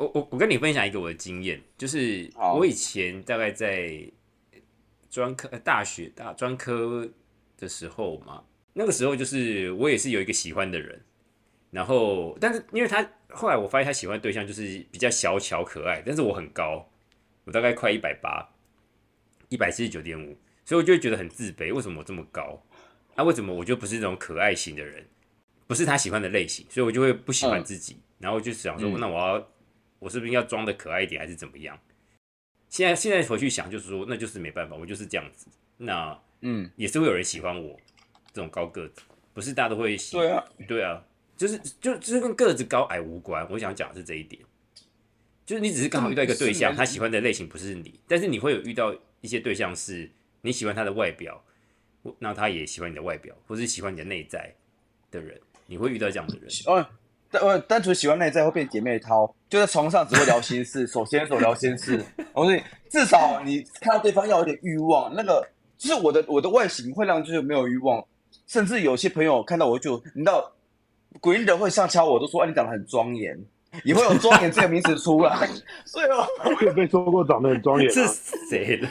我我我跟你分享一个我的经验，就是我以前大概在专科、呃大学大专科的时候嘛，那个时候就是我也是有一个喜欢的人，然后但是因为他后来我发现他喜欢的对象就是比较小巧可爱，但是我很高，我大概快一百八，一百七十九点五，所以我就会觉得很自卑，为什么我这么高？那、为什么我就不是那种可爱型的人，不是他喜欢的类型，所以我就会不喜欢自己，然后就想说，嗯。那我要我是不是要装的可爱一点，还是怎么样？现在现在回去想，就是说，那就是没办法，我就是这样子。那嗯，也是会有人喜欢我这种高个子，不是大家都会喜。对啊，对啊，就是就就是跟个子高矮无关。我想讲的是这一点，就是你只是刚好遇到一个对象，他喜欢的类型不是你，但是你会有遇到一些对象是你喜欢他的外表，那他也喜欢你的外表，或是喜欢你的内在的人，你会遇到这样的人。哦，单呃单纯喜欢内在会变姐妹淘，就在床上只会聊心事，手牵手聊心事。我说你至少你看到对方要有点欲望，那个就是我的我的外形会让就是没有欲望，甚至有些朋友看到我就你知道，鬼人会上敲我都说，哎、你长得很庄严，也会有庄严这个名词出来，所以哦，我也被说过长得很庄严、是啊，谁的？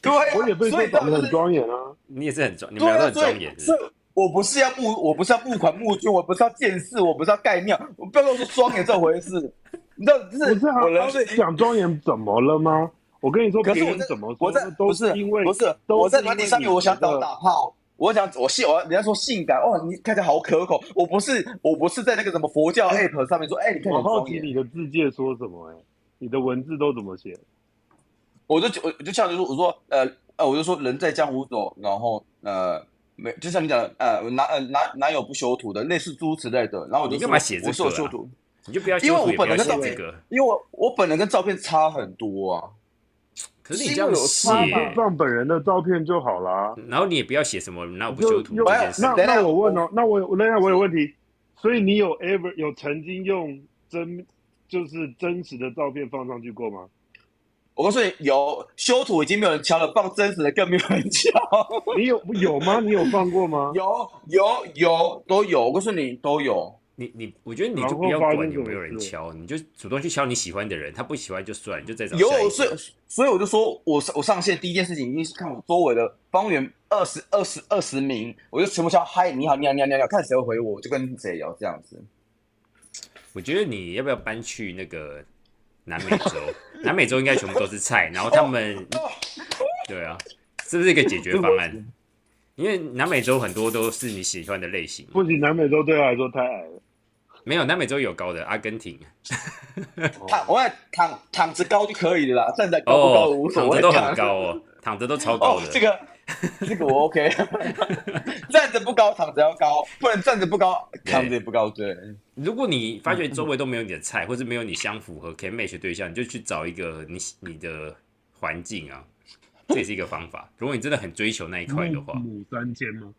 对啊，我也被说长得很就是庄严啊。你也是很庄，你们俩都很所庄严我不是要募，我不是要募款募捐，我不是要建寺，我不是要盖庙，我不要跟我说庄严这回事。你知道，就不是啊，我人是讲庄严怎么了吗？我跟你说，别可是我怎么说我在都不是因为不是都我在是因为软体上面，你我想打打炮，我想我性，我人家说性感，哦，你看起来好可口。我不是我不是在那个什么佛教 app 上面说，哎，你看我好。奇你的字界说什么、哎，你的文字都怎么写？我就我就像就说我说呃呃，我就说人在江湖走，然后呃没就像你讲的呃哪呃哪哪有不修图的，类似诸如此类的。然后我就干嘛写这个我是有个啊修图，你就不要修因为我本人跟照片这个。因为我我本人跟照片差很多啊。可是你这样有写，差那就放本人的照片就好啦。然后你也不要写什么那我不修图有这件事。那等一下那我问哦，那我我等下我有问题，所以你有 ever 有曾经用真就是真实的照片放上去过吗？我告诉你，有修图已经没有人敲了，放真实的更没有人敲。你有有吗？你有放过吗？有有有都有，我告诉你都有。你你，我觉得你就不要管有没有人敲，你就主动去敲你喜欢的人，他不喜欢就算，你就再找下一个有，所以所以我就说我我上线第一件事情一定是看我周围的方圆二十二十二十名，我就全部敲嗨，你好，你好，你好，你好，看谁会回我，我就跟谁聊这样子。我觉得你要不要搬去那个南美洲？南美洲应该全部都是菜，然后他们，对啊，是不是一个解决方案？因为南美洲很多都是你喜欢的类型，不仅，南美洲对他来说太矮了。没有南美洲有高的，阿根廷 躺我在躺躺着高就可以了啦，站着高不高哦无，所谓。躺着都很高哦，躺着都超高的，。哦这个这个我 OK，站着不高，躺着要高，不能站着不高，躺着也不高。对，如果你发觉周围都没有你的菜，或者没有你相符合可以 match 的对象，你就去找一个你你的环境啊，这也是一个方法。如果你真的很追求那一块的话，母三迁吗？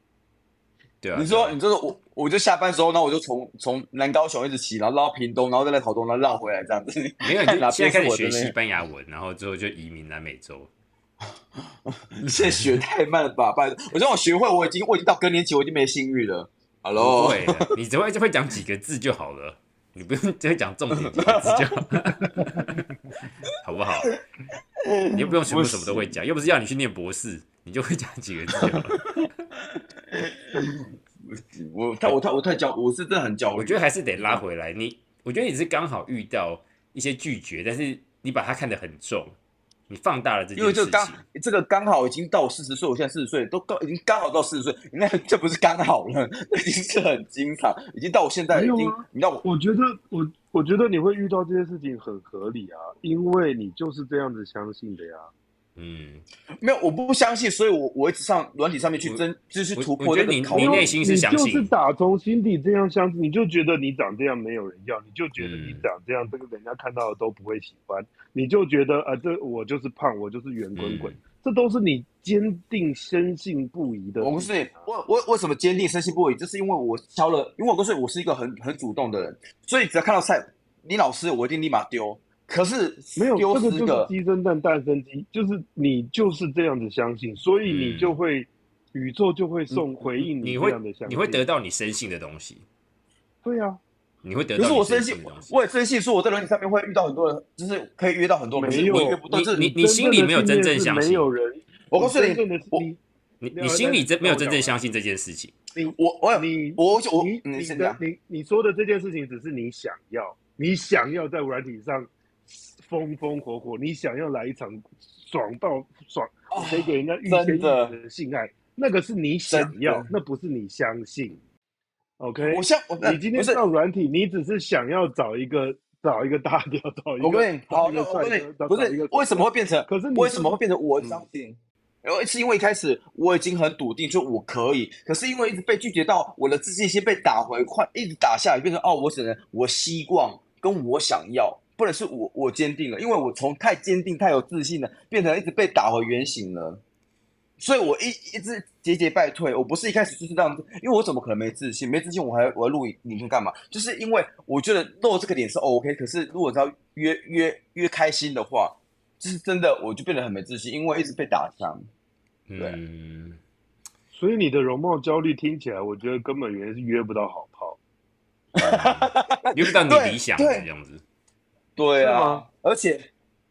对啊，你说你就是我，我就下班时候，那我就从从南高雄一直骑，然后绕到屏东，然后再来桃东，然后绕回来这样子。没有，你就 现在开始学西班牙文，然后之后就移民南美洲。你现在学太慢了吧？拜托，我让我学会，我已经我已经到更年期，我已经没性欲了。不 Hello，会的，你只会就会讲几个字就好了，你不用只会讲重点几个字就好，好不好？你又不用全部什么都会讲，又不是要你去念博士，你就会讲几个字就好 了。我太我太我太焦，我是真的很焦虑。我觉得还是得拉回来。你，我觉得你是刚好遇到一些拒绝，但是你把它看得很重，你放大了这件事情。因为这刚这个刚好已经到我四十岁，我现在四十岁，都刚已经刚好到四十岁，那这不是刚好了，已经是很经常，已经到我现在已经啊，你知道我我觉得我我觉得你会遇到这些事情很合理啊，因为你就是这样子相信的呀。嗯，没有，我不相信，所以我我一直上软体上面去争，就是突破我觉得你。你内心是相信就是打从心底这样相信，你就觉得你长这样没有人要，你就觉得你嗯长这样，这个人家看到的都不会喜欢，你就觉得啊、呃，这我就是胖，我就是圆滚滚，嗯这都是你坚定深信不疑的。我不是我我为什么坚定深信不疑？就是因为我敲了，因为我告诉你，我是一个很很主动的人，所以只要看到菜，你老师我一定立马丢。可是没有，丢这个就是，鸡生蛋，蛋生鸡，就是你就是这样子相信，所以你嗯就会、宇宙就会送回应这你会样的相信。你会得到你深信的东西。对啊，你会得到可是我深信心的东，西。我也深信说我在轮椅上面会遇到很多人，就是可以约到很多人，没有我约不到。这你你心里没有真正相信没有人。我告诉你你你没有你心里真没有真正相信这件事情。你我我你我我你你你你说的这件事情，只是你想要，你想要在软体上风风火火，你想要来一场爽到爽，啊可以给人家欲仙欲真的性爱，那个是你想要，那不是你相信。OK，我相你今天上软体，你只是想要找一个找一个大屌，找一个我跟你好，不是为什么会变成？可是你为什么会变成我嗯相信？然后是因为一开始我已经很笃定，就我可以，可是因为一直被拒绝到，我的自信心被打回，快一直打下来，变成哦，我只能我希望跟我想要，不能是我我坚定了，因为我从太坚定、太有自信了，变成一直被打回原形了。所以我一一直节节败退，我不是一开始就是这样子，因为我怎么可能没自信？没自信我还我要录影影片干嘛？就是因为我觉得露这个脸是 OK，可是如果只要约约约开心的话，就是真的我就变得很没自信，因为一直被打伤。对嗯，所以你的容貌焦虑听起来，我觉得根本原因是约不到好炮。约不到你理想的这样子。对啊，而且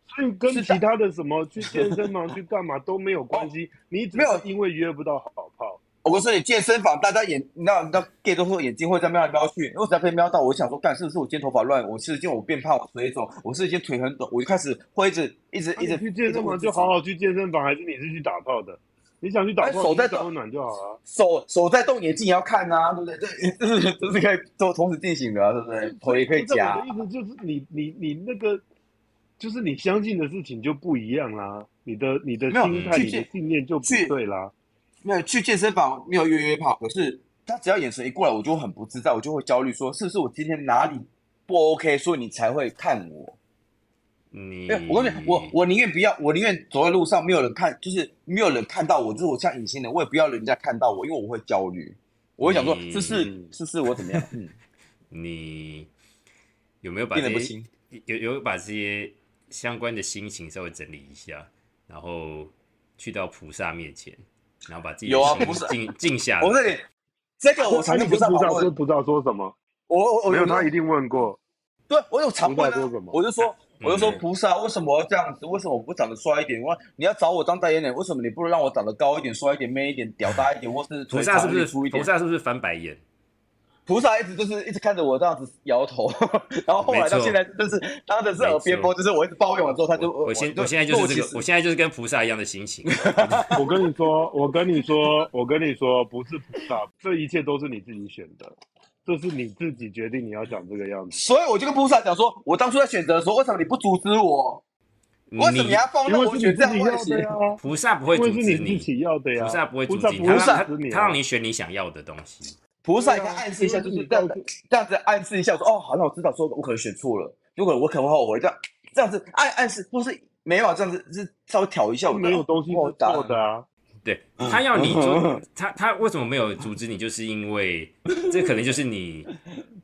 所以跟是其他的什么去健身房 去干嘛都没有关系，你只没有因为约不到好炮。我告诉你，健身房大家眼，你知道，你知道 gay 都说眼睛会在瞄来瞄去，我只要被瞄到，我想说，干是不是我今天头发乱？我是今天我变胖，我水肿，我是今天腿很短，我就开始会一直一直一直去健身房就好好去健身房，还是你是去打炮的？你想去打手在抖你去保暖就好了。手手在动，眼睛也要看啊，对不对？这这是这是可以都同时进行的、啊，对不对？头也可以夹我的意思就是你你你那个，就是你相信的事情就不一样啦，你的你的心态、你的信念就不对啦。没有去健身房没有约约炮，可是他只要眼神一过来，我就很不自在，我就会焦虑，说是不是我今天哪里不 OK，所以你才会看我。你因为我告诉你，我我宁愿不要，我宁愿走在路上没有人看，就是没有人看到我，就是我像隐形人，我也不要人家看到我，因为我会焦虑，我会想说，这是这是是我怎么样？嗯，你有没有把这些变得不。有有把这些相关的心情稍微整理一下，然后去到菩萨面前，然后把自己有啊菩萨静静下来我。这里这个我常你跟菩萨不知访问，道说不知道说什么，我我我没有他一定问过。对我有常问啊菩萨说什么，我就说我就说嗯菩萨为什么要这样子？为什么我不长得帅一点？我你要找我当代言人，为什么你不能让我长得高一点、帅一点、man 一点、屌大一点，或是菩萨是不是粗一点菩？萨是不是翻白眼？菩萨一直就是一直看着我这样子摇头，然后后来到现在就是当的是耳边波，就是我一直抱怨完之后，他就我现就我现在就是这个，我现在就是跟菩萨一样的心情。我跟你说，我跟你说，我跟你说，不是菩萨，这一切都是你自己选的，这是你自己决定你要讲这个样子。所以我就跟菩萨讲说，我当初在选择的时候，为什么你不阻止我？为什么要放任我选这样的外形的？呀，菩萨不会阻止你自己要的呀。菩萨不会阻止你，菩萨不会他让他阻止你啊他让你选你想要的东西。菩萨应该暗示一下，就是这样子这样子暗示一下，说哦，好，那我知道，说我可能选错了，有可能我可能会后悔，这样这样子暗暗示，或是没有这样子，是稍微挑一下我的，没有东西是错的啊。对他要你做，他他为什么没有阻止你？就是因为 这可能就是你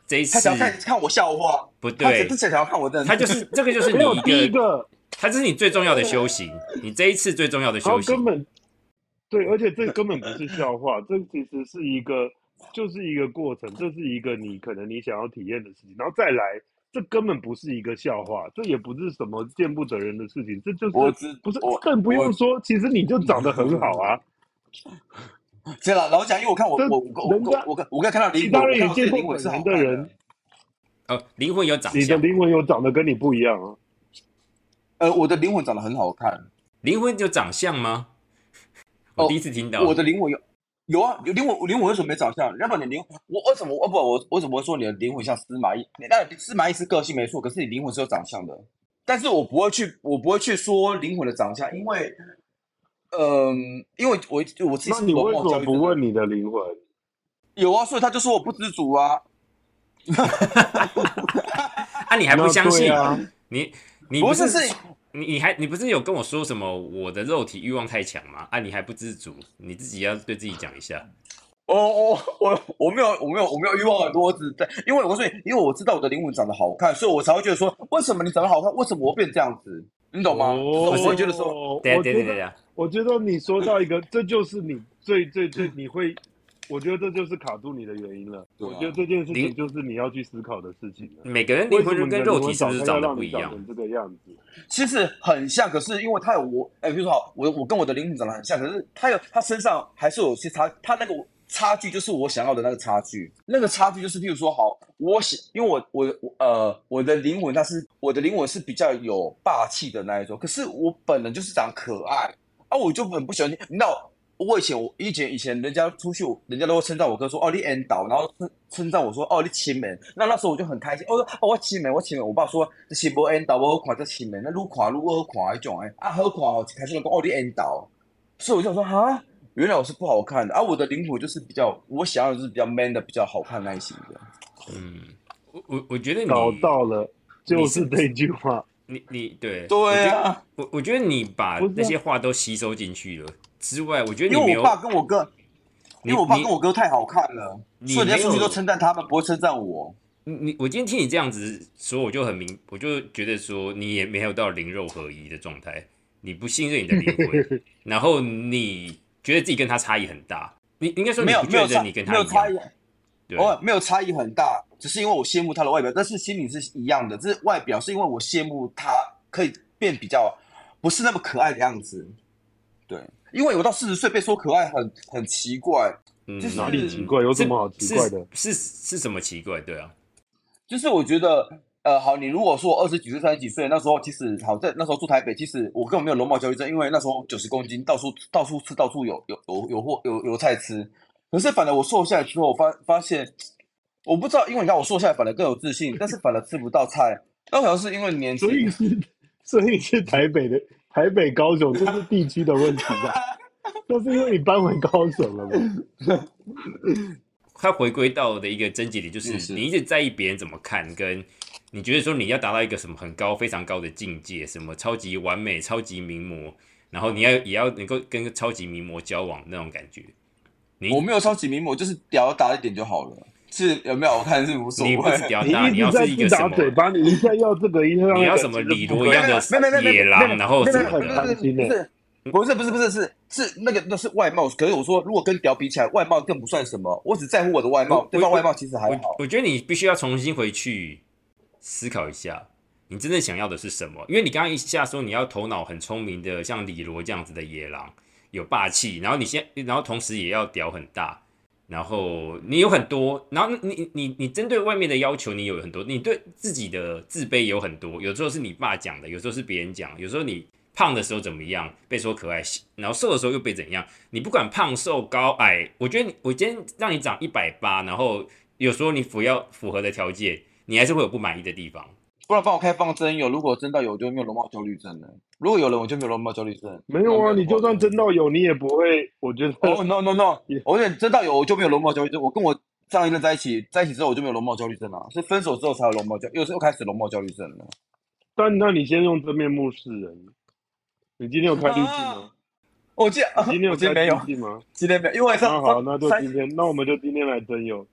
这一次他想要看看我笑话，不对他想要看我的，他就是这个就是你第一一个，他这是你最重要的修行，你这一次最重要的修行。根本对，而且这根本不是笑话，这其实是一个，就是一个过程，这是一个你可能你想要体验的事情，然后再来，这根本不是一个笑话，这也不是什么见不得人的事情，这就是我只不是我更不用说，其实你就长得很好啊，这了，老蒋，因为我看我我我我人家我刚看到灵魂，其他人也我看到自己见过灵魂是人的人，哦，灵魂有长你的相，灵魂有长得跟你不一样啊。呃，我的灵魂长得很好看，灵魂有长相吗？我哦第一次听到。我的灵魂有有啊，有灵魂，灵魂为什么没长相？要不然你灵我为什么哦不我我怎么会说你的灵魂像司马懿？你当然司马懿是个性没错，可是你灵魂是有长相的。但是我不会去，我不会去说灵魂的长相，因为，嗯、因为我我其实那你为什么不问你的灵魂？有啊，所以他就说我不知足啊。啊，你还不相信？啊？你你不是是是你你还你不是有跟我说什么我的肉体欲望太强吗？啊，你还不知足，你自己要对自己讲一下。哦哦我我没有我没有我没有欲望很多，我只是在因为我说因为我知道我的灵魂长得好看，所以我才会觉得说，为什么你长得好看，为什么我变这样子？你懂吗？哦我会觉得说，对对对，我觉得你说到一个，这就是你最最最你会，我觉得这就是卡住你的原因了。我觉得这件事情就是你要去思考的事情了。每个人为什么灵魂跟肉体是不是长长得不一样这个样子？其实很像，可是因为他有我，哎、比如说好，我我跟我的灵魂长得很像，可是他有他身上还是有些差，他那个差距就是我想要的那个差距，那个差距就是，譬如说好，我想，因为我我我呃我的灵魂它是我的灵魂是比较有霸气的那一种，可是我本人就是长可爱啊，我就很不喜欢，你知道。我以前我以前以前人家出去，人家都会称赞我哥说哦你 N 导，然后称称赞我说哦你亲门，那那时候我就很开心，我说哦我亲门我亲门，我爸说这是无 N 导，我好看这亲门，那愈看愈好看那种诶，啊好看哦，开始就讲哦你 N 导，所以我就想说哈，原来我是不好看的，啊我的灵魂就是比较我想要的是比较 man 的，比较好看那一型的，嗯，我我我觉得你搞到了，就是是这句话。你你对对啊，我我觉得你把那些话都吸收进去了之外，我觉得你没有因为我爸跟我哥，因为我爸跟我哥太好看了，你所以人家出去都称赞他们，不会称赞我。你你我今天听你这样子说，我就很明，我就觉得说你也没有到灵肉合一的状态，你不信任你的灵魂，然后你觉得自己跟他差异很大，你应该说没有没有差得你跟他没有差异样，，对，偶尔没有差异很大，只是因为我羡慕他的外表，但是心里是一样的。这是外表是因为我羡慕他可以变比较不是那么可爱的样子。对，因为我到四十岁被说可爱很很奇怪，嗯就是哪里奇怪？有什么好奇怪的？是是是什么奇怪？对啊，就是我觉得呃好，你如果说我二十几岁、三十几岁那时候，其实好在那时候住台北，其实我根本没有容貌焦虑症，因为那时候九十公斤，到处到处吃，到处有有有有货有有菜吃。可是反而我瘦下来之后，我发发现我不知道，因为你看我瘦下来反而更有自信，但是反而吃不到菜，那好像是因为年轻所。以是，所以是台北的台北、高雄，这是地区的问题吧？那是因为你搬回高雄了吗？它回归到的一个症结点，就是你一直在意别人怎么看，跟你觉得说你要达到一个什么很高、非常高的境界，什么超级完美、超级名模，然后你要也要能够跟超级名模交往那种感觉。你我没有超级名模，就是屌打一点就好了。是有没有我看是无所你不是谓。屌大，你是一个什么，嘴巴，你一下要这个，一下要你要什么李罗一样的野狼，然后没有什么的没有没有没有。不是不是不是不是是是那个那是外貌，可是我说如果跟屌比起来，外貌更不算什么，我只在乎我的外貌我，对方外貌其实还我好。我觉得你必须要重新回去思考一下，你真正想要的是什么？因为你刚刚一下说你要头脑很聪明的，像李罗这样子的野狼，有霸气，然后你先然后同时也要屌很大，然后你有很多，然后你你你针对外面的要求你有很多，你对自己的自卑有很多，有时候是你爸讲的，有时候是别人讲，有时候你。胖的时候怎么样，被说可爱，然后瘦的时候又被怎样？你不管胖瘦高矮，我觉得你我今天让你长一百八，然后有时候你符要符合的条件，你还是会有不满意的地方。不然帮我开放真有，如果真到有，我就没有容貌焦虑症了。如果有人，我就没有容貌焦虑症。没有啊，你就算真到有，你也不会。我觉得哦、no no no，我觉得真到有，我就没有容貌焦虑症。我跟我上一任在一起，在一起之后我就没有容貌焦虑症了，是分手之后才有容貌焦，又是又开始容貌焦虑症了。但那你先用真面目示人。你今天有开滤镜吗？我今天、啊、今天有开我今天没有，滤镜吗？今天没有，因为上那好，那就今天，那我们就今天来真有。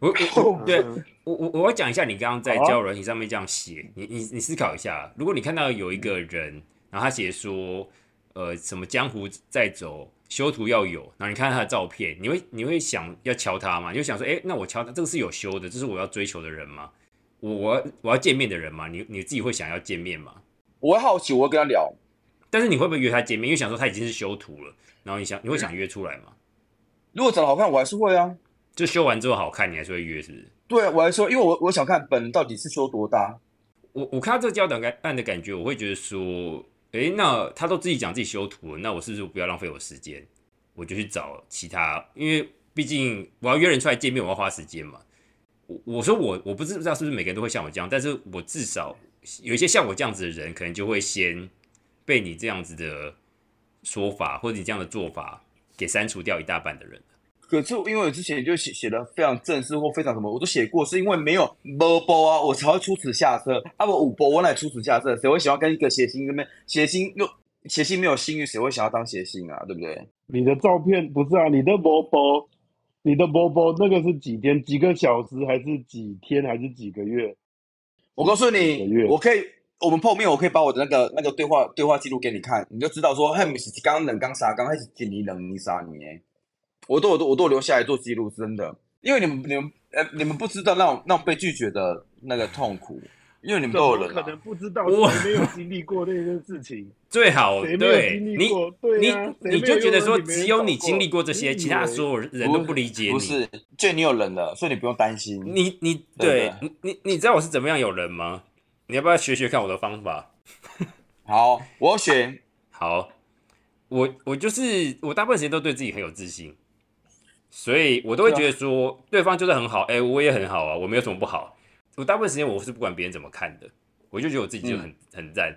我我我 对嗯我我我要讲一下，你刚刚在交友软体上面这样写，你你你思考一下，如果你看到有一个人，然后他写说，呃，什么江湖在走，修图要有，然后你看他的照片，你会你会想要敲他吗？你会想说，哎、那我敲他，这个是有修的，这是我要追求的人吗？我我要我要见面的人吗？你你自己会想要见面吗？我会好奇，我会跟他聊。但是你会不会约他见面？因为想说他已经是修图了，然后你想你会想约出来吗？如果长得好看，我还是会啊。就修完之后好看，你还是会约，是不是？对，我还说，因为我我想看本人到底是修多大。我我看到这个交友感案的感觉，我会觉得说，诶，那他都自己讲自己修图了，那我是不是不要浪费我时间，我就去找其他，因为毕竟我要约人出来见面，我要花时间嘛。我我说我我不知道是不是每个人都会像我这样，但是我至少有一些像我这样子的人，可能就会先被你这样子的说法或者你这样的做法给删除掉一大半的人。可是因为我之前就写写的非常正式或非常什么，我都写过，是因为没有波波啊，我才会出此下策。啊，我五波我乃出此下策，谁会喜欢跟一个谐星跟谐星又谐星没有信誉，谁会想要当谐星啊？对不对？你的照片不是啊？你的波波，你的波波那个是几天、几个小时，还是几天，还是几个月？我告诉你，我可以，我们碰面，我可以把我的那个那个对话对话记录给你看，你就知道说，嘿，不是刚冷刚杀刚，还是几年冷你杀你诶。我都我都我都留下来做记录，真的，因为你们你们呃你们不知道那种那种被拒绝的那个痛苦，因为你们怎都有人、啊可能，不知道？哇谁没有经历过那件事情？最好对你你啊，你就觉得说只有你经历过这些，其他所有人都不理解你。不是，就你有人了，所以你不用担心。你你对对你你你知道我是怎么样有人吗？你要不要学学看我的方法？好，我要选好，我我就是我大部分时间都对自己很有自信，所以我都会觉得说对方就是很好，哎、我也很好啊，我没有什么不好。我大部分时间我是不管别人怎么看的，我就觉得我自己就很、很赞，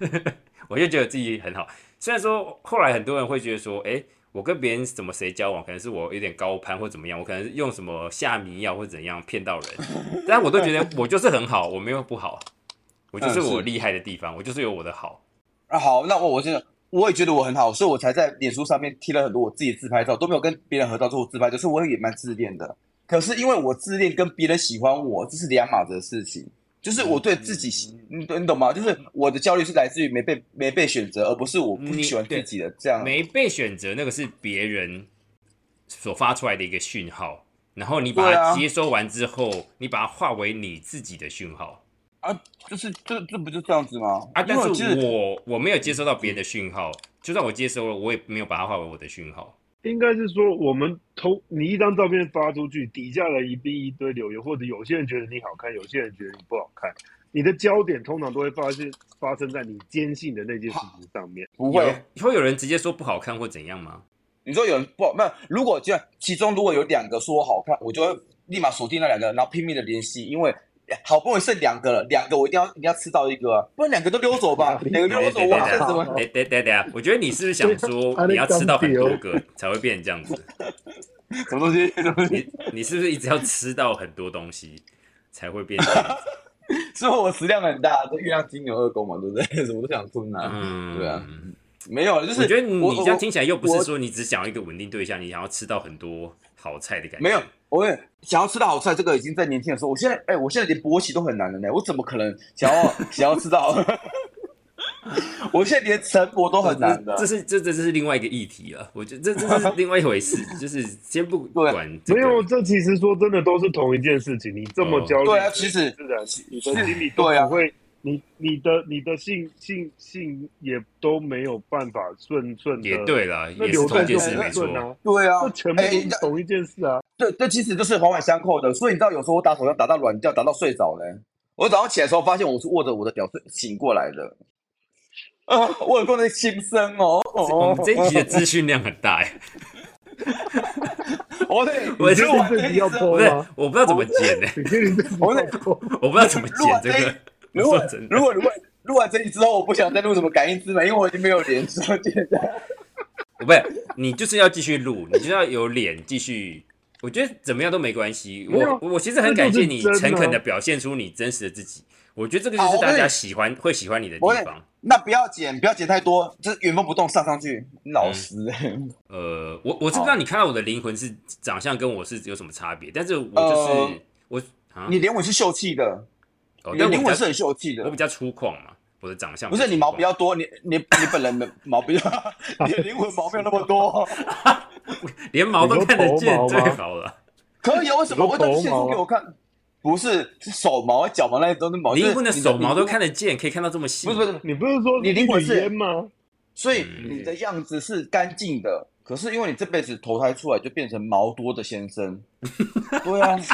我就觉得自己很好。虽然说后来很多人会觉得说，哎、我跟别人怎么谁交往，可能是我有点高攀或怎么样，我可能是用什么下迷药或怎样骗到人，但我都觉得我就是很好，我没有不好，我就是我厉害的地方，我就是有我的好。啊。好，那我我真的我也觉得我很好，所以我才在脸书上面贴了很多我自己的自拍照，都没有跟别人合照做自拍，就是我也蛮自恋的。可是因为我自恋跟别人喜欢我，这是两码子的事情。就是我对自己喜，你懂你懂吗？就是我的焦虑是来自于没被没被选择，而不是我不喜欢自己的这样。没被选择，那个是别人所发出来的一个讯号，然后你把它接收完之后，你把它化为你自己的讯号啊，就是这这不就这样子吗？啊。因但是我我没有接收到别人的讯号，就算我接收了，我也没有把它化为我的讯号。应该是说，我们投你一张照片发出去，底下的一定一堆留言，或者有些人觉得你好看，有些人觉得你不好看。你的焦点通常都会发现发生在你坚信的那件事情上面。不会，有会有人直接说不好看或怎样吗？你说有人不好，那？如果就其中如果有两个说我好看，我就会立马锁定那两个，然后拼命的联系，因为好不容易剩两个了，两个我一定要一定要吃到一个啊，不然两个都溜走吧，两个溜走我还剩什么？我觉得你是不是想说你要吃到很多个才会变成这样子？什么东西？什么东西？你你是不是一直要吃到很多东西才会变成这样子？所以我食量很大，这月亮金牛二宫嘛，对不对？什么都想吞啊。嗯，对啊没有，就是我觉得你这样听起来又不是说你只想要一个稳定对象，你想要吃到很多好菜的感觉。没有，我也想要吃到好菜，这个已经在年轻的时候。我现在，哎、我现在连勃起都很难了呢，我怎么可能想要 想要吃到？我现在连晨勃都很难的这。是这这这是另外一个议题了。我觉得这这是另外一回事，就是先不对管这个没有，这其实说真的都是同一件事情。你这么哦焦虑，对啊其实是的你的心里都对啊不会，你你的你的性性性也都没有办法顺顺的，也对了，那也是同一件流动就事没错不顺。啊。对啊这，全部哎都是同一件事啊！这这其实就是环环相扣的。所以你知道，有时候我打手枪打到软掉，打到睡着嘞。我早上起来的时候，发现我是握着我的屌睡醒过来的。啊，我有多的心声哦。哦我们这一集的资讯量很大哎，我得，我你确定录完这集要播吗？我不知道怎么剪呢，我得？我不知道怎么剪这个。如果如果如果录完这一之后，我不想再录什么感应之门，因为我已经没有脸说现在。不是，你就是要继续录，你就要有脸继续。我觉得怎么样都没关系。我我其实很感谢你诚恳的表现出你真实的自己。我觉得这个就是大家喜欢会喜欢你的地方。那不要剪，不要剪太多，就是原封不动上上去。老实，呃，我我知不知道你看到我的灵魂是长相跟我是有什么差别，但是我就是、呃我啊，你灵魂是秀气的，哦灵魂是很秀气的我比。较粗犷嘛，我的长相不是你毛比较较多，你你你本人的毛比较，你的灵魂毛没有那么多。连毛都看得见最好了。可以啊，为什么？我等现出给我看，不是是手毛、脚毛那些都是毛，灵魂的手毛都看得。见，可以看到这么细。不是不是，你不是说你灵魂是吗？所以嗯你的样子是干净的，可是因为你这辈子投胎出来就变成毛多的先生。对啊，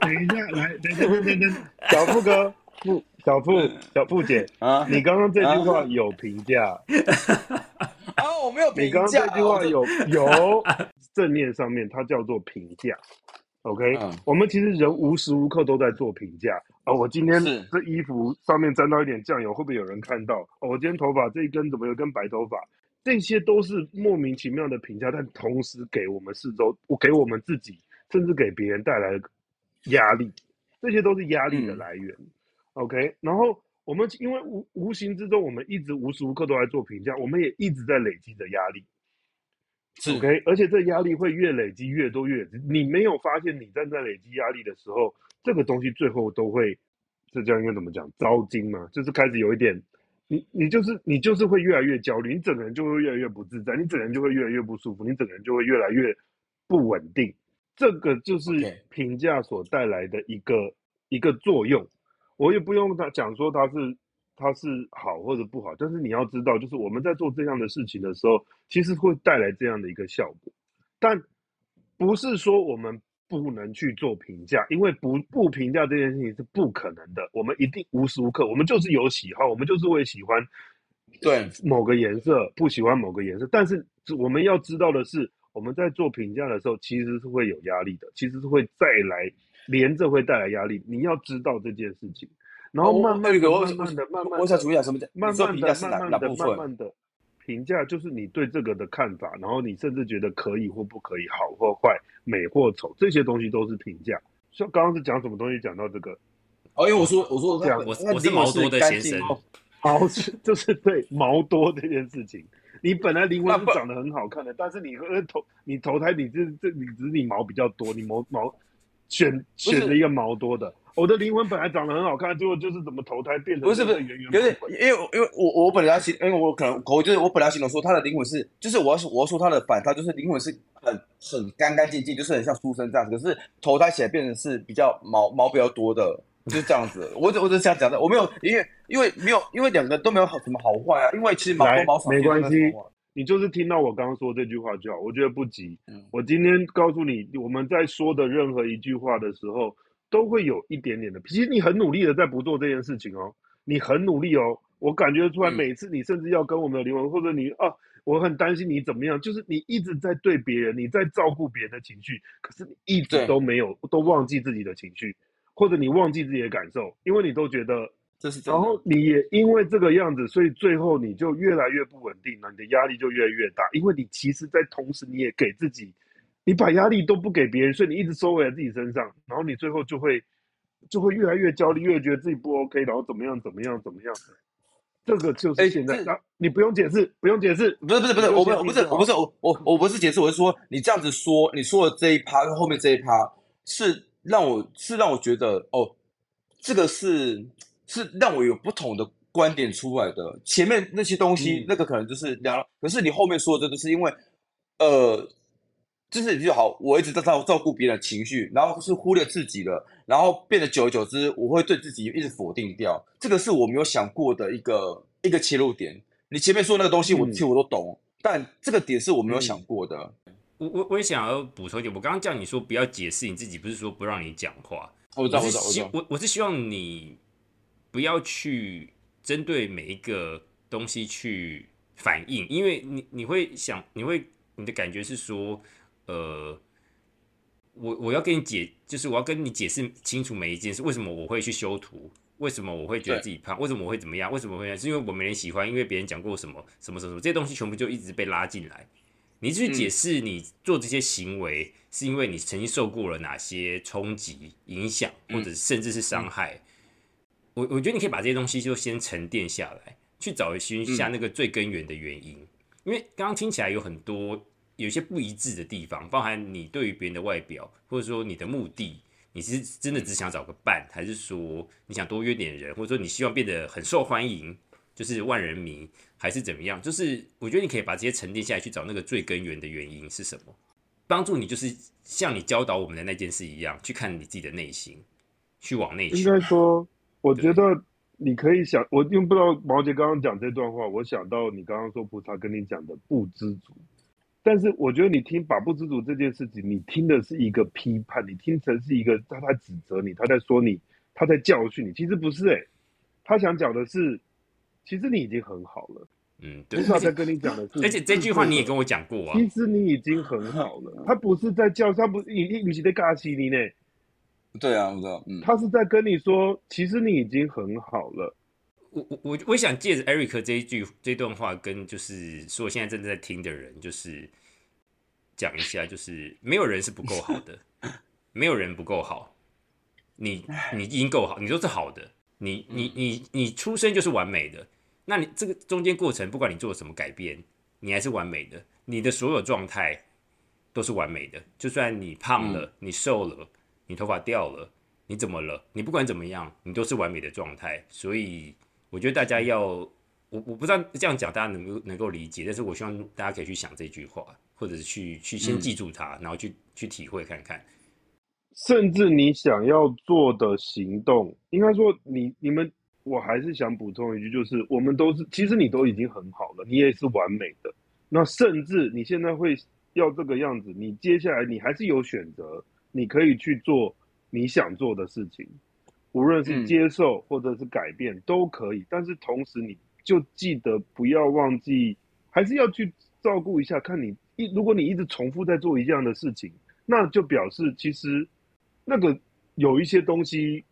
等一下，来，等等等等，小富哥，富小富小富姐，啊你刚刚这句话有评价，啊，我没有评价你刚刚这句话有有正面上面，它叫做评价。OK，、嗯我们其实人无时无刻都在做评价啊。我今天这衣服上面沾到一点酱油，会不会有人看到？哦，我今天头发这一根怎么有根白头发？这些都是莫名其妙的评价，但同时给我们四周，我给我们自己，甚至给别人带来压力，这些都是压力的嗯来源。OK，然后我们因为无无形之中，我们一直无时无刻都在做评价，我们也一直在累积着压力。是 OK，而且这压力会越累积越多越，你没有发现你正在累积压力的时候，这个东西最后都会，这叫应该怎么讲？糟心嘛，就是开始有一点你你就是你就是会越来越焦虑，你整个人就会越来越不自在，你整个人就会越来越不舒服，你整个人就会越来越不稳定。这个就是评价所带来的一个一个作用。我也不用他讲说它是它是好或者不好，但是你要知道，就是我们在做这样的事情的时候，其实会带来这样的一个效果。但不是说我们不能去做评价，因为不不评价这件事情是不可能的。我们一定无时无刻，我们就是有喜好，我们就是会喜欢对某个颜色，不喜欢某个颜色。但是我们要知道的是，我们在做评价的时候，其实是会有压力的，其实是会再来连着会带来压力。你要知道这件事情，然后慢慢的、我慢慢的、慢慢我想的、请问一下，什么叫慢慢的、慢慢的？慢慢的评价，就是你对这个的看法，然后你甚至觉得可以或不可以，好或坏，美或丑，这些东西都是评价。像刚刚是讲什么东西？讲到这个，哦，因为我说我说这样我那我是毛多的先生，毛是 就是对毛多这件事情，你本来灵魂是长得很好看的，但是你呃投你投胎你这这你只是你毛比较多，你毛毛选选了一个毛多的。我的灵魂本来长得很好看，结果就是怎么投胎变成不是不是，圆圆有点滚滚，因为因为我我本来要形，因为我可能我就是我本来要形容说他的灵魂是，就是我要说我要说他的反差，就是灵魂是很很干干净净，就是很像书生这样子，可是投胎起来变成是比较毛毛比较多的，就是这样子。我只我只是这样讲的，我没有因为因为没有因为两个都没有好什么好坏啊，因为其实毛来多毛少没关系你就是听到我刚刚说这句话就好，我觉得不急。嗯我今天告诉你，我们在说的任何一句话的时候，都会有一点点的。其实你很努力的在不做这件事情哦，你很努力哦。我感觉出来，嗯每次你甚至要跟我们的灵魂，或者你啊，我很担心你怎么样，就是你一直在对别人，你在照顾别人的情绪，可是你一直都没有，都忘记自己的情绪，或者你忘记自己的感受，因为你都觉得这是然后你也因为这个样子，所以最后你就越来越不稳定了，你的压力就越来越大。因为你其实，在同时你也给自己，你把压力都不给别人，所以你一直收回在自己身上，然后你最后就会就会越来越焦虑，越觉得自己不 OK，然后怎么样怎么样怎么样。这个就是哎现在，你不用解释，不用解释，不是不是不是，我不是我不是我我我不是解释，我是说你这样子说，你说的这一趴跟后面这一趴是让我是让我觉得哦，这个是是让我有不同的观点出来的。前面那些东西，嗯那个可能就是聊，可是你后面说的，就是因为呃，就是就好，我一直在照照顾别人的情绪，然后是忽略自己了，然后变得久而久之，我会对自己一直否定掉。这个是我没有想过的一个一个切入点。你前面说那个东西，我嗯其实我都懂，但这个点是我没有想过的。我我我也想要补充一点，我刚刚叫你说不要解释你自己，不是说不让你讲话，我知道，我知道，我知道。希我我是希望你不要去针对每一个东西去反应，因为你你会想，你会你的感觉是说，呃，我我要跟你解，就是我要跟你解释清楚每一件事，为什么我会去修图，为什么我会觉得自己胖，为什么我会怎么样，为什么会，是因为我没人喜欢，因为别人讲过什么什么什么这些东西全部就一直被拉进来。你去解释你做这些行为，是因为你曾经受过了哪些冲击、影响，嗯或者甚至是伤害。我我觉得你可以把这些东西就先沉淀下来，去找寻一下那个最根源的原因。因为刚刚听起来有很多有一些不一致的地方，包含你对于别人的外表，或者说你的目的，你是真的只想找个伴，还是说你想多约点人，或者说你希望变得很受欢迎，就是万人迷，还是怎么样？就是我觉得你可以把这些沉淀下来，去找那个最根源的原因是什么，帮助你就是像你教导我们的那件事一样，去看你自己的内心，去往内应。该说，我觉得你可以想，我因为不知道毛姐刚刚讲这段话，我想到你刚刚说菩萨跟你讲的不知足，但是我觉得你听法不知足这件事情，你听的是一个批判，你听成是一个他在指责你，他在说你，他在教训你，其实不是诶、他想讲的是，其实你已经很好了，嗯，对菩。萨在跟你讲的是，而且这句话你也跟我讲过啊，其实你已经很好了，他不是在教，他不，你你你是在尬戏你呢，对啊，我知道，嗯，他是在跟你说，其实你已经很好了。我我我我想借着 Eric 这一句这段话，跟就是说现在正在听的人，就是讲一下，就是没有人是不够好的，没有人不够好，你你已经够好，你都是好的，你你你你出生就是完美的，那你这个中间过程，不管你做了什么改变，你还是完美的，你的所有状态都是完美的，就算你胖了，你瘦了，你头发掉了。你怎么了？你不管怎么样，你都是完美的状态，所以我觉得大家要我我不知道这样讲大家能够能够理解，但是我希望大家可以去想这句话，或者是去去先嗯记住它，然后去去体会看看。甚至你想要做的行动，应该说你你们，我还是想补充一句，就是我们都是，其实你都已经很好了，你也是完美的。那甚至你现在会要这个样子，你接下来你还是有选择，你可以去做你想做的事情，无论是嗯接受或者是改变都可以。但是同时，你就记得不要忘记，还是要去照顾一下，看你一如果你一直重复在做一样的事情，那就表示其实那个有一些东西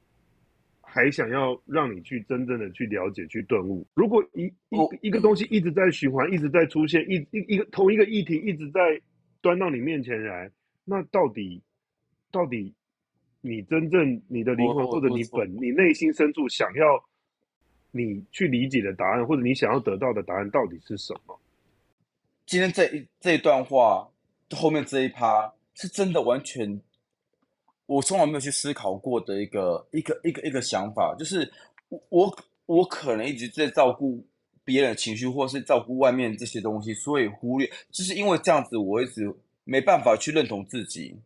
还想要让你去真正的去了解、去顿悟。如果一我一一个东西一直在循环、一直在出现，一一一个同一个议题一直在端到你面前来，那到底到底你真正你的灵魂或者你本你内心深处想要你去理解的答案，或者你想要得到的答案到底是什么？今天这一这一段话后面这一趴是真的完全，我从来没有去思考过的一个一个一个一个想法，就是我我我可能一直在照顾别人的情绪，或是照顾外面这些东西，所以忽略，就是因为这样子，我一直没办法去认同自己。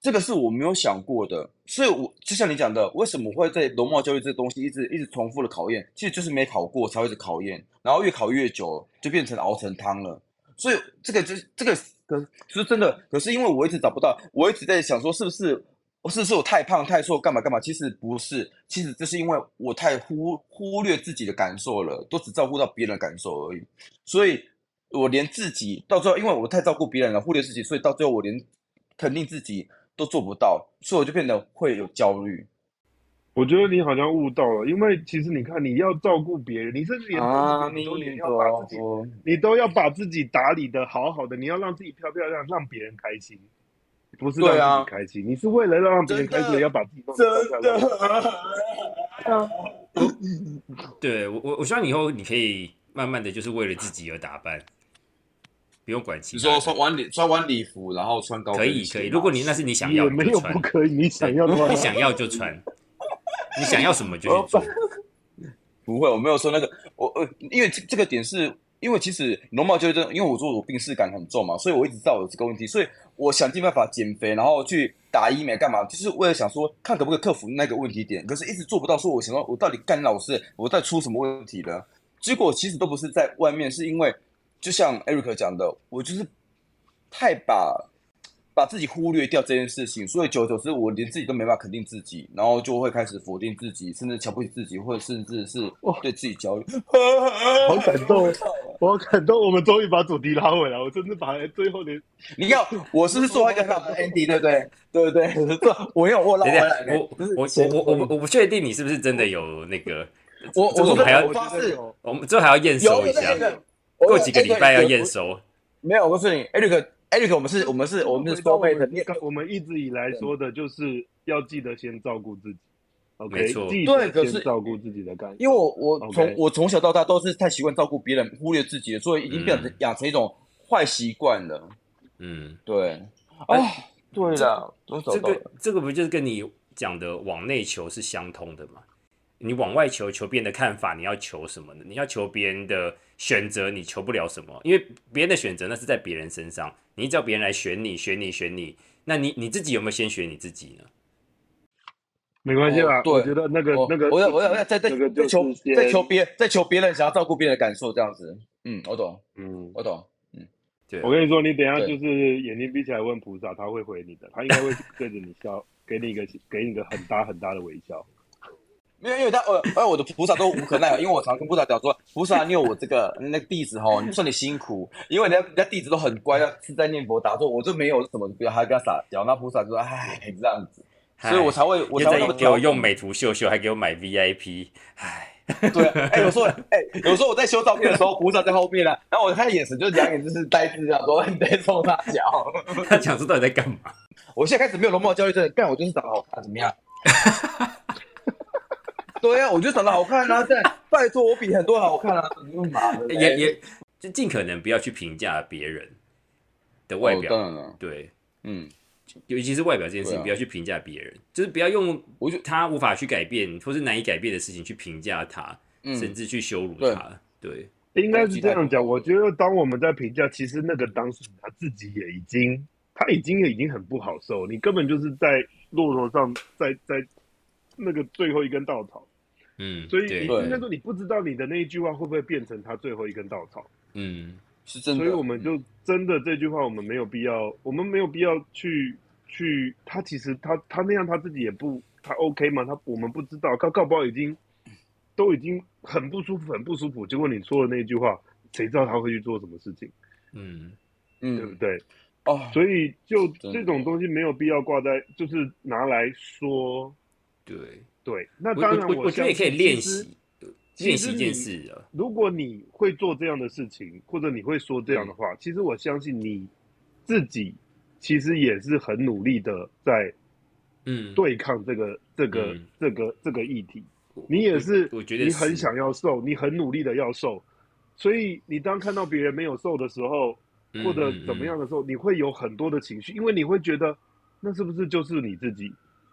这个是我没有想过的，所以我就像你讲的，为什么会在容貌焦虑这个东西一直一直重复的考验？其实就是没考过才会一直考验，然后越考越久，就变成熬成汤了。所以这个就是这个可是真的，可是因为我一直找不到，我一直在想说是不是我是不是我太胖太瘦干嘛干嘛？其实不是，其实这是因为我太忽忽略自己的感受了，都只照顾到别人的感受而已。所以我连自己到最后，因为我太照顾别人了，忽略自己，所以到最后我连肯定自己都做不到，所以我就变得会有焦虑。我觉得你好像悟到了，因为其实你看，你要照顾别人，你甚至连照顾别人你都连要把自己，你都要把自己打理的好好的，你要让自己漂漂亮亮，让别人开心，不是让自己开心，你是为了让别人开心，要把自己弄得真。的，对我我我希望以后你可以慢慢的就是为了自己而打扮，不用管其你他的。说穿晚礼穿晚礼服，然后穿高可跟鞋以可以，如果你那是你想要也没的就穿有不可以，你想要的话你，想要就穿，你想要什么就去做。不会，我没有说那个，我呃，因为这这个点是，因为其实容貌就是这，因为我说我病视感很重嘛，所以我一直知道有这个问题，所以我想尽办法减肥，然后去打医美干嘛，就是为了想说看可不可以克服那个问题点，可是一直做不到，说我想说我到底干老师，我在出什么问题了？结果其实都不是在外面，是因为就像 Eric 讲的，我就是太把把自己忽略掉这件事情，所以久而久之，我连自己都没办法肯定自己，然后就会开始否定自己，甚至瞧不起自己，或者甚至是哇对自己焦虑。好感动，我好感动，我们终于把主题拉回来，我真的把最后的你看，我是不是做一个很好的 Andy，对不对？对不对？这我要我拉回来，我我我我我我不确定你是不是真的有那个，我我我们还要我发誓我们最后还要验收一下那，个，过几个礼拜要验有。收。没有，我告诉你，Eric Eric，我们是我们是我们是收费的，你我们一直以来说的就是要记得先照顾自己，OK，没错记对可是得先照顾自己的感受。因为我我从我从小到大都是太习惯照顾别人，忽略自己了，所以已经变成嗯养成一种坏习惯了。嗯，对，啊，对了，这个。这个不就是跟你讲的往内求是相通的吗？你往外求，求别人的看法，你要求什么呢？你要求别人的选择，你求不了什么，因为别人的选择那是在别人身上，你叫别人来选你，选你，选你，那你你自己有没有先选你自己呢？没关系啦哦，对我觉得那个我那个，我要我要再再那个就是再求先再求别再求别人想要照顾别人的感受这样子。嗯，我懂，嗯，我懂。嗯对，我跟你说，你等一下就是眼睛闭起来问菩萨，他会回你的，他应该会对着你笑，给你一个给你一个很大很大的微笑。没有，因为他呃，而 我的菩萨都无可奈何，因为我常跟菩萨讲说，菩萨，你有我这个那个弟子吼，你说你辛苦，因为人家人家弟子都很乖，要是在念佛打坐，我就没有什么，不要还跟他撒娇，那菩萨就说，唉，这样子，所以我才会我又才会给我用美图秀秀，还给我买 VIP，唉，对，哎、有时候，哎、有时候我在修照片的时候，菩萨在后面呢、然后我看眼神就是两眼就是呆滞，这样说你在冲他脚。他讲这到底在干嘛？我现在开始没有容貌焦虑症，干我就是长得好看，怎么样？对呀、啊，我就长得好看啊！在拜托，我比很多人好看啊！你干嘛？也也就尽可能不要去评价别人的外哦表，当然了，对，嗯，尤其是外表这件事情，啊不要去评价别人，就是不要用我就他无法去改变或是难以改变的事情去评价他，嗯甚至去羞辱他。对，应该是这样讲。我觉得当我们在评价，其实那个当事人他自己也已经，他已经也已经很不好受，你根本就是在骆驼上，在在那个最后一根稻草。嗯，所以你应该说你不知道你的那一句话会不会变成他最后一根稻草。嗯，是真的。所以我们就真的这句话，我们没有必要，我们没有必要去去。他其实他他那样他自己也不他 OK 吗？他我们不知道，告告包已经都已经很不舒服，很不舒服。结果你说的那句话，谁知道他会去做什么事情？嗯，嗯，对不对？哦，所以就这种东西没有必要挂在，就是拿来说。对，对，那当然我我觉得也可以练习其练习一件事的，如果你会做这样的事情，或者你会说这样的话，其实我相信你自己其实也是很努力的在嗯，对抗这个、这个、嗯这个、这个议题。你也是，我我觉得你很想要瘦，你很努力的要瘦，所以你当看到别人没有瘦的时候，嗯或者嗯怎么样的时候，你会有很多的情绪，因为你会觉得那是不是就是你自己？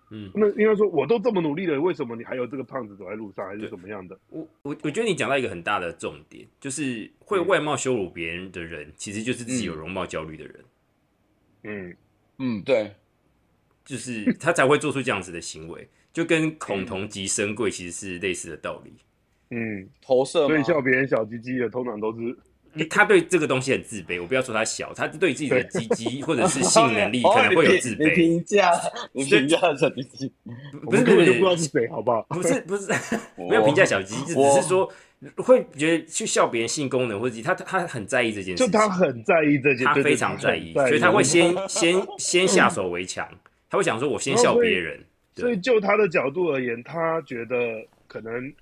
嗯，那应该说我都这么努力了，为什么你还有这个胖子走在路上，还是对。怎么样的？我我我觉得你讲到一个很大的重点，就是会外貌羞辱别人的人，其实就是自己有容貌焦虑的人，嗯，嗯，对，就是他才会做出这样子的行为，就跟恐同及深贵其实是类似的道理。嗯，投射嘛。所以笑别人小鸡鸡的，通常都是他对这个东西很自卑，我不要说他小，他对自己的鸡鸡或者是 性能力可能会有自卑，评价，你评价小鸡鸡，我不是不们根本就不知道是是谁，好不好？不是不是没有评价小鸡，鸡我只是说会觉得去笑别人性功能或者他他很在意这件事就，他很在意这件，他非常在意，所以他会先先 先下手为强，他会想说我先笑别人，所以就他的角度而言，他觉得可能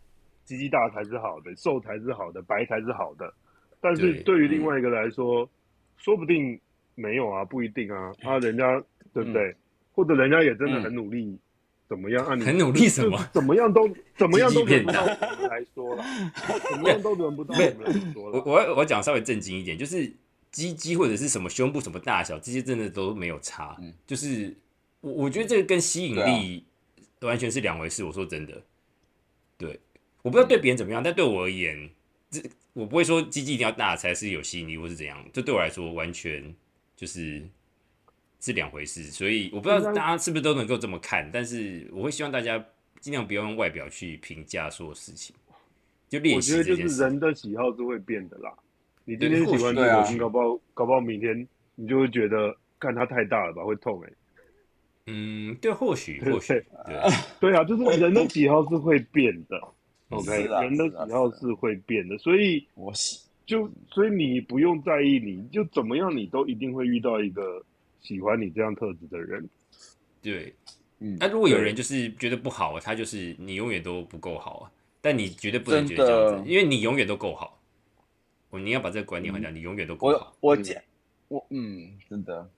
鸡鸡大才是好的，瘦才是好的，白才是好的。但是对对于另外一个来说，说不定没有啊，不一定啊。啊，人家对不对？或者人家也真的很努力，怎么样？啊，你很努力什么怎么样都怎么样都轮不到我们来说了，怎么样都轮不到我们来说我了。我要我要讲稍微正经一点，就是鸡鸡或者是什么胸部什么大小，这些真的都没有差。嗯就是我我觉得这个跟吸引力完全是两回事。我说真的，对，我不知道对别人怎么样，但对我而言，这我不会说鸡鸡一定要大才是有吸引力或是怎样，这对我来说完全就是是两回事。所以我不知道大家是不是都能够这么看，但是我会希望大家尽量不要用外表去评价所有事情，就练我觉得就。是人的喜好是会变的啦。你今天喜欢这个，搞不好搞不好明天你就会觉得，看它太大了吧，会痛哎、嗯，对，或许 或许。对啊，就是人的喜好是会变的，OK，啊人的喜好是会变的，所以我喜就所以你不用在意你，就怎么样你都一定会遇到一个喜欢你这样特质的人。对，嗯那、如果有人就是觉得不好，他就是你永远都不够好啊，但你绝对不能觉得这样子，因为你永远都够好。我你要把这个观念换掉，你永远都够好。我讲我嗯，真的，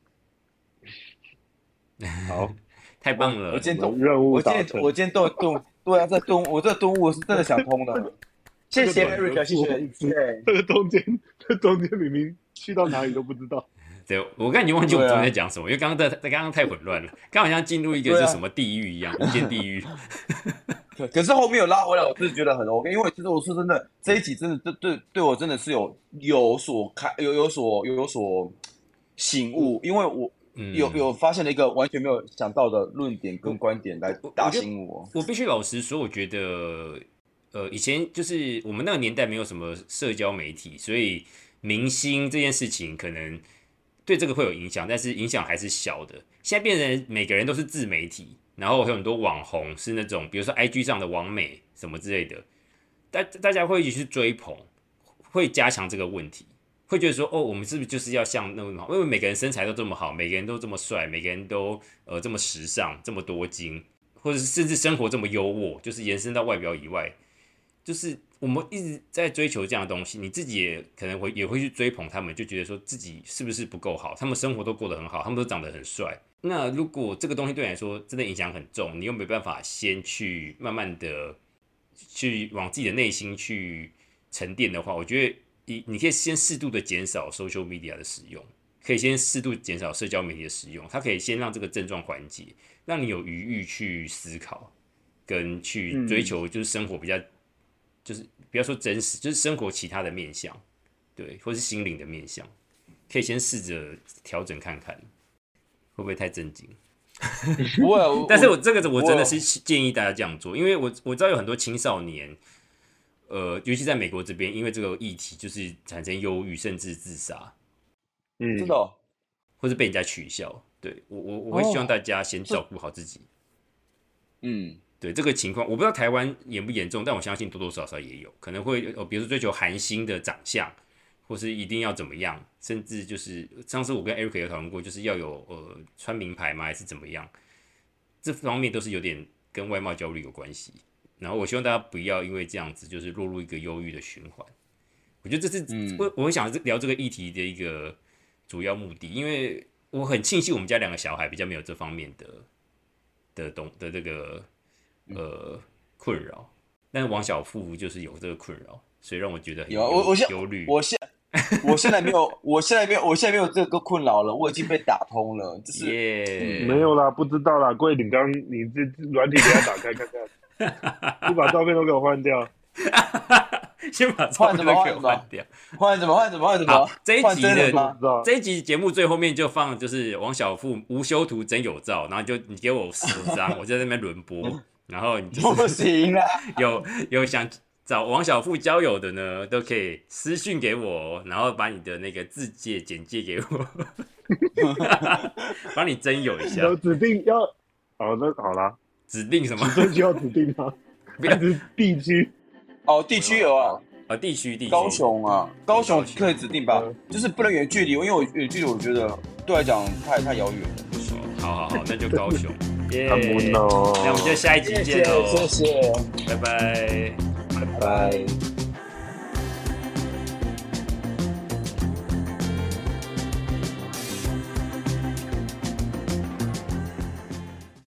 好，太棒了我！今天都任务我今。天我今天都顿，对啊，这顿我这顿悟我是真的想通了。谢谢 Eric，谢谢谢谢。这个中间，这中间明明去到哪里都不知道。对，我刚才已经忘记我昨天讲什么，因为刚刚在在刚刚太混乱了，刚好像进入一个是什么地狱一样，无间地狱。可可是后面有拉回来，我真的觉得很 OK，因为其实我说真的，这一集真的对对对我真的是有有所开有有所有有所醒悟，因为我嗯，有有发现了一个完全没有想到的论点跟观点来打醒我。我必须老实说，我觉得，呃，以前就是我们那个年代没有什么社交媒体，所以明星这件事情可能对这个会有影响，但是影响还是小的。现在变成每个人都是自媒体，然后有很多网红是那种，比如说 IG 上的网美什么之类的，大大家会一起去追捧，会加强这个问题。会觉得说，哦，我们是不是就是要像那么好？因为每个人身材都这么好，每个人都这么帅，每个人都呃这么时尚，这么多金，或者是甚至生活这么优渥，就是延伸到外表以外，就是我们一直在追求这样的东西，你自己也可能会也会去追捧他们，就觉得说自己是不是不够好？他们生活都过得很好，他们都长得很帅。那如果这个东西对你来说真的影响很重，你又没办法先去慢慢的去往自己的内心去沉淀的话，我觉得你你可以先适度的减少 social media 的使用，可以先适度减少社交媒体的使用，它可以先让这个症状缓解，让你有余裕去思考，跟去追求就是生活比较就是不要说真实，就是生活其他的面相，对，或是心灵的面向，可以先试着调整看看，会不会太震惊？不会，我但是我这个我真的是建议大家这样做，因为我我知道有很多青少年，呃，尤其在美国这边，因为这个议题就是产生忧郁，甚至自杀，嗯，真的哦或是被人家取笑。对我我我会希望大家先照顾好自己。嗯，对这个情况，我不知道台湾严不严重，但我相信多多少少也有可能会呃，比如说追求韩星的长相，或是一定要怎么样，甚至就是上次我跟 Eric 有讨论过，就是要有呃穿名牌吗，还是怎么样？这方面都是有点跟外貌焦虑有关系。然后我希望大家不要因为这样子就是落入一个忧郁的循环。我觉得这是嗯我我会想聊这个议题的一个主要目的，因为我很庆幸我们家两个小孩比较没有这方面的的东的这个呃困扰，但是王小富就是有这个困扰，所以让我觉得很有啊我我现忧虑。我现 我现在没有，我现在没有，我现在没有这个困扰了，我已经被打通了，就是耶，没有啦，不知道啦。贵，你刚你这软体给他打开看看，你把照片都给我换掉。先把照片都给我换掉。换什么换什么换什好么，这一集的吗？这一集节目最后面就放就是王小富无修图真有照，然后就你给我十张，我就在那边轮播，然后你就不行了！有有想找王小富交友的呢，都可以私信给我，然后把你的那个字界简介给我，帮你真友一下有，指定要，好，的好啦，指定什么？这需要指定吗？不要是地区？哦，地区有啊，啊，地区地区，高雄啊，高雄可以指定吧嗯，就是不能远距离，因为我远距离我觉得对我来讲太太遥远了，不好好好，那就高雄。那我们就下一集见喽，谢谢，拜拜。拜拜。